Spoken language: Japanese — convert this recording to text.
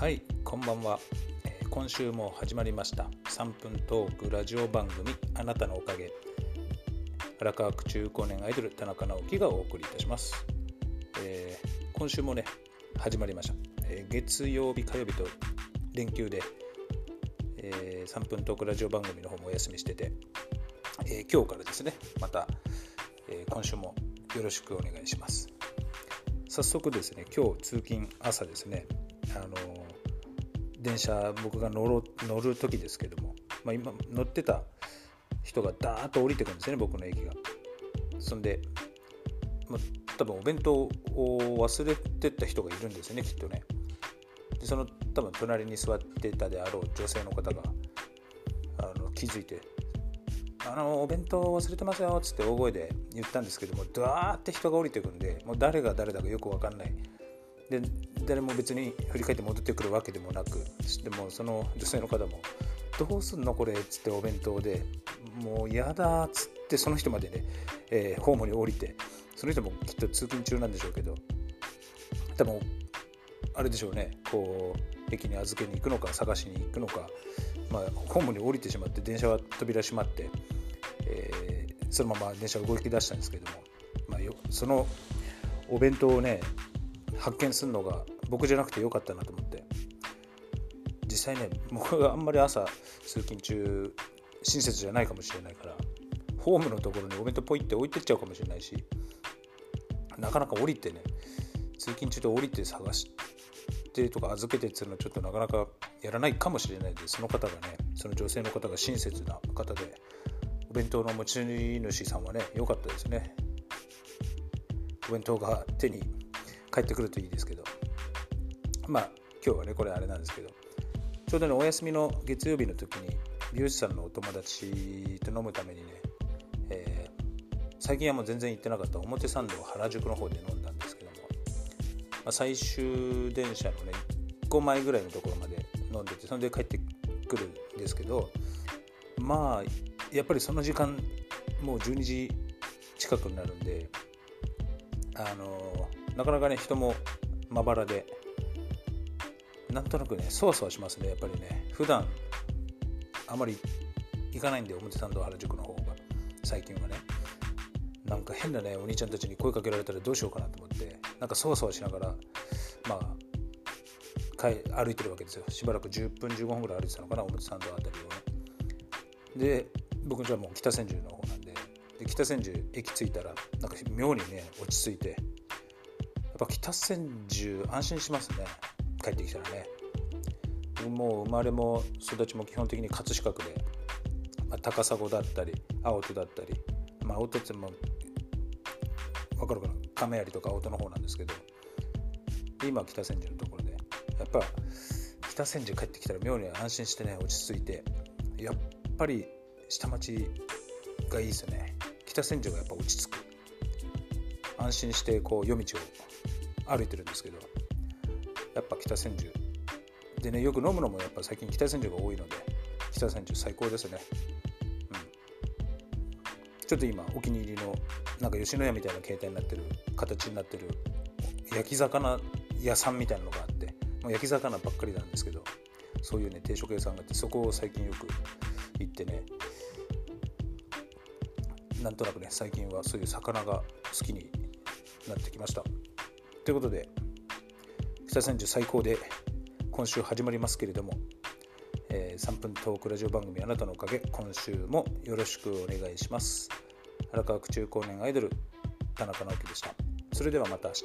はいこんばんは、今週も始まりました。3分トークラジオ番組あなたのおかげ。荒川区中高年アイドル田中直樹がお送りいたします、えー今週もね始まりました、えー月曜日火曜日と連休で、えー3分トークラジオ番組の方もお休みしてて、え今日からですねまた、え今週もよろしくお願いします。早速ですね今日通勤朝ですねあの電車僕が乗ろ乗る時ですけども、まあ、今乗ってた人がダーッと降りてくるんですよね僕の駅が。そんで、まあ、多分お弁当を忘れてった人がいるんですよねきっとね。でその多分隣に座ってたであろう女性の方があの気づいてあのお弁当忘れてますよっつって大声で言ったんですけどもダーって人が降りてくんでもう誰が誰だかよく分かんないで誰も別に振り返って戻ってくるわけでもなくでもその女性の方も「どうすんのこれ」っつってお弁当で「もうやだ」っつってその人までね、えーホームに降りてその人もきっと通勤中なんでしょうけど多分あれでしょうねこう駅に預けに行くのか探しに行くのか、まあ、ホームに降りてしまって電車は扉閉まって、えーそのまま電車が動き出したんですけども、まあ、よそのお弁当をね発見するのが僕じゃなくてよかったなと思って。実際ね僕があんまり朝通勤中親切じゃないかもしれないからホームのところにお弁当ポイって置いてっちゃうかもしれないしなかなか降りてね通勤中で降りて探してとか預けてっていうのはちょっとなかなかやらないかもしれないでその方がねその女性の方が親切な方でお弁当の持ち主さんはね良かったですね。お弁当が手に帰ってくるといいですけど。まあ今日はねこれあれなんですけど。ちょうどねお休みの月曜日の時に美容師さんのお友達と飲むためにね、えー最近はもう全然行ってなかった表参道原宿の方で飲んだんですけども、まあ、最終電車のね1個前ぐらいのところまで飲んでてそれで帰ってくるんですけどまあやっぱりその時間もう12時近くになるんであのなかなかね人もまばらでなんとなくねそわそわしますねやっぱりね。普段あまり行かないんで表参道原宿の方が最近はね。なんか変なねお兄ちゃんたちに声かけられたらどうしようかなと思ってなんかそわそわしながらまあ帰歩いてるわけですよ。しばらく10分15分ぐらい歩いてたのかな表参道あたりをね。で僕じゃあもう北千住の方なんでで北千住駅着いたらなんか妙にね落ち着いてぱ北千住安心しますね。帰ってきたらね。もう生まれも育ちも基本的に葛飾区で、まあ、高砂だったり青戸だったり。まあ青戸っても分かるかな。亀有とか青戸の方なんですけど。今北千住のところで。やっぱ北千住帰ってきたら妙に安心してね落ち着いて。やっぱり下町がいいですよね。北千住がやっぱ落ち着く。安心してこう夜道を歩いてるんですけどやっぱ北千住。でねよく飲むのもやっぱ最近北千住が多いので北千住最高ですね。うん。ちょっと今お気に入りのなんか吉野家みたいな形態になってる形になってる焼き魚屋さんみたいなのがあってもう焼き魚ばっかりなんですけどそういうね定食屋さんがあってそこを最近よく行ってねなんとなくね最近はそういう魚が好きになってきました。ということで北千住最高で今週始まりますけれども、えー3分トークラジオ番組あなたのおかげ今週もよろしくお願いします。荒川区中高年アイドル田中直樹でした。それではまた明日。